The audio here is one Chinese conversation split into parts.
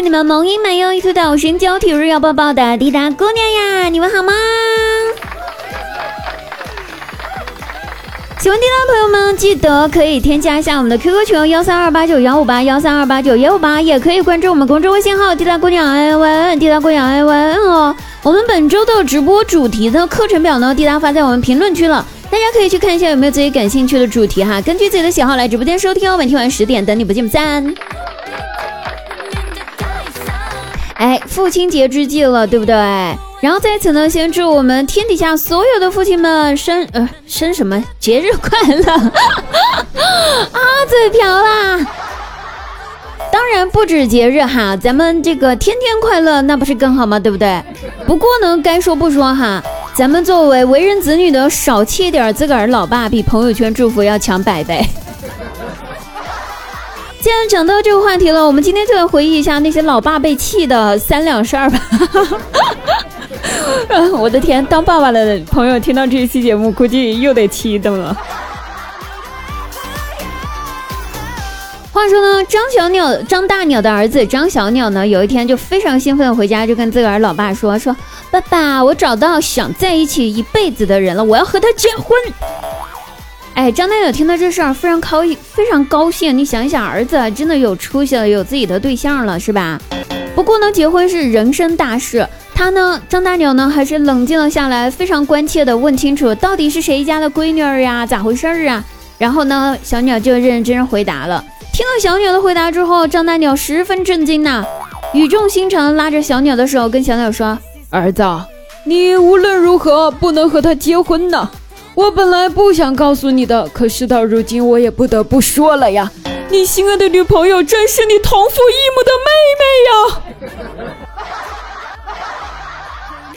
你们萌音满优一图岛神交体日要抱抱的滴答姑娘呀，你们好吗？喜欢滴答的朋友们，记得可以添加一下我们的 QQ 群幺三二八九幺五八幺三二八九幺五八，也可以关注我们公众微信号滴答姑娘 i y n，滴答姑娘 i y n 哦。我们本周的直播主题的课程表呢，滴答发在我们评论区了，大家可以去看一下有没有自己感兴趣的主题哈，根据自己的喜好来直播间收听哦。每天晚上十点等你不见不散。哎，父亲节之际了，对不对？然后在此呢，先祝我们天底下所有的父亲们生呃生什么节日快乐 啊！嘴瓢啦！当然不止节日哈，咱们这个天天快乐那不是更好吗？对不对？不过呢，该说不说哈，咱们作为为人子女的，少气点自个儿老爸，比朋友圈祝福要强百倍。既然讲到这个话题了，我们今天就来回忆一下那些老爸被气的三两事儿吧。我的天，当爸爸的朋友听到这一期节目，估计又得气一顿了。话说呢，张小鸟、张大鸟的儿子张小鸟呢，有一天就非常兴奋的回家，就跟自个儿老爸说：“说爸爸，我找到想在一起一辈子的人了，我要和他结婚。”哎，张大鸟听到这事儿非常高兴，非常高兴。你想一想，儿子真的有出息了，有自己的对象了，是吧？不过呢，结婚是人生大事，他呢，张大鸟呢，还是冷静了下来，非常关切的问清楚，到底是谁家的闺女儿呀？咋回事儿啊？然后呢，小鸟就认认真真回答了。听了小鸟的回答之后，张大鸟十分震惊呐，语重心长拉着小鸟的手，跟小鸟说：“儿子，你无论如何不能和他结婚呢。”我本来不想告诉你的，可事到如今我也不得不说了呀。你心爱的女朋友正是你同父异母的妹妹呀。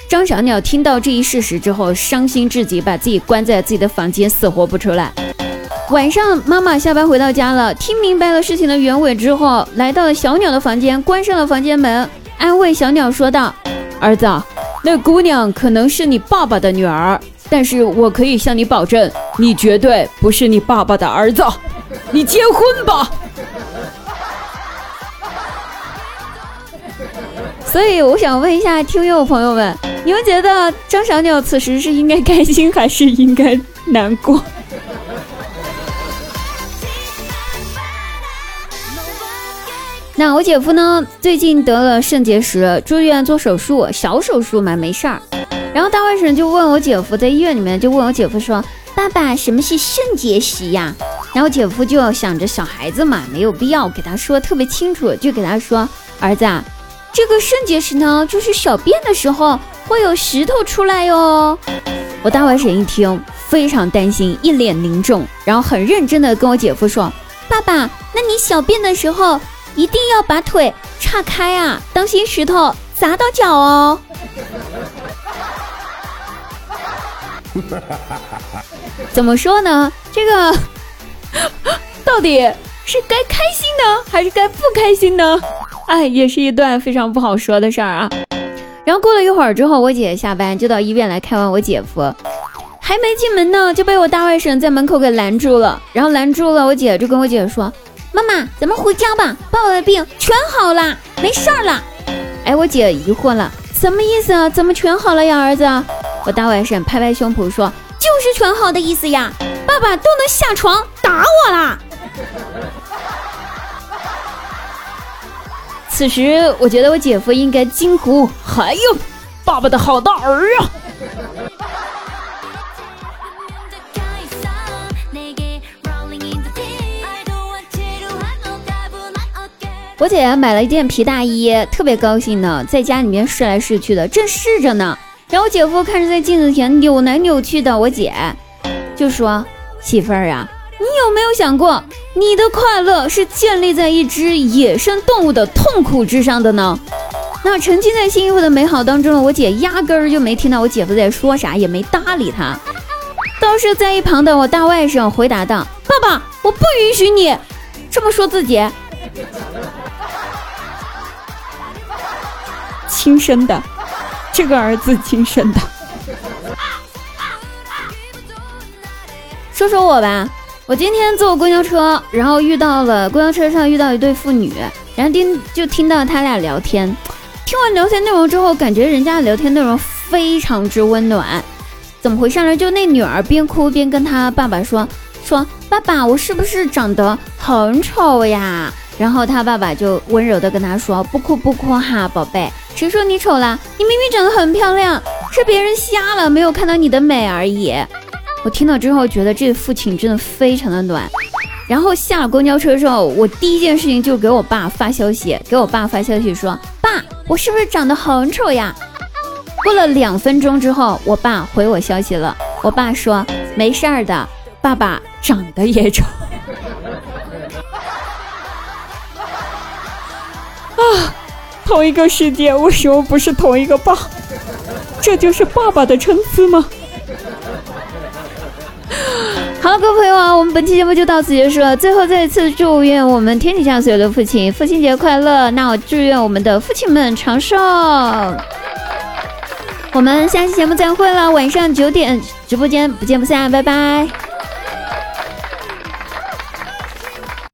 张小鸟听到这一事实之后，伤心至极，把自己关在自己的房间，死活不出来。晚上，妈妈下班回到家了，听明白了事情的原委之后，来到了小鸟的房间，关上了房间门，安慰小鸟说道：“儿子，那姑娘可能是你爸爸的女儿。”但是我可以向你保证，你绝对不是你爸爸的儿子，你结婚吧。所以我想问一下听友朋友们，你们觉得张小鸟此时是应该开心还是应该难过？那我姐夫呢？最近得了肾结石，住院做手术，小手术嘛，没事儿。然后大外甥就问我姐夫，在医院里面就问我姐夫说：“爸爸，什么是肾结石呀？”然后姐夫就想着小孩子嘛，没有必要给他说特别清楚，就给他说：“儿子，啊，这个肾结石呢，就是小便的时候会有石头出来哟。”我大外甥一听非常担心，一脸凝重，然后很认真的跟我姐夫说：“爸爸，那你小便的时候一定要把腿岔开啊，当心石头砸到脚哦。” 怎么说呢？这个到底是该开心呢，还是该不开心呢？哎，也是一段非常不好说的事儿啊。然后过了一会儿之后，我姐下班就到医院来看望我姐夫，还没进门呢，就被我大外甥在门口给拦住了。然后拦住了，我姐就跟我姐说：“妈妈，咱们回家吧，爸爸的病全好了，没事儿了。”哎，我姐疑惑了，什么意思啊？怎么全好了呀，儿子？我大外甥拍拍胸脯说：“就是全好的意思呀，爸爸都能下床打我啦。”此时，我觉得我姐夫应该惊呼：“还有，爸爸的好大儿啊！”我姐买了一件皮大衣，特别高兴呢，在家里面试来试去的，正试着呢。然后姐夫看着在镜子前扭来扭去的我姐，就说：“媳妇儿啊，你有没有想过，你的快乐是建立在一只野生动物的痛苦之上的呢？”那沉浸在新衣服的美好当中我姐，压根儿就没听到我姐夫在说啥，也没搭理他。倒是在一旁的我大外甥回答道：“爸爸，我不允许你这么说自己，亲生的。”这个儿子亲生的。说说我吧，我今天坐公交车，然后遇到了公交车上遇到一对父女，然后听就听到他俩聊天。听完聊天内容之后，感觉人家的聊天内容非常之温暖。怎么回事呢？就那女儿边哭边跟他爸爸说：“说爸爸，我是不是长得很丑呀？”然后他爸爸就温柔的跟他说：“不哭不哭哈，宝贝，谁说你丑了？你明明长得很漂亮，是别人瞎了，没有看到你的美而已。”我听到之后觉得这父亲真的非常的暖，然后下了公交车之后，我第一件事情就给我爸发消息，给我爸发消息说：“爸，我是不是长得很丑呀？”过了两分钟之后，我爸回我消息了，我爸说：“没事儿的，爸爸长得也丑。”啊同一个世界，为什么不是同一个爸？这就是爸爸的参差吗？好，各位朋友啊，我们本期节目就到此结束了。最后再一次祝愿我们天底下所有的父亲父亲节快乐！那我祝愿我们的父亲们长寿。我们下期节目再会了，晚上九点直播间不见不散，拜拜。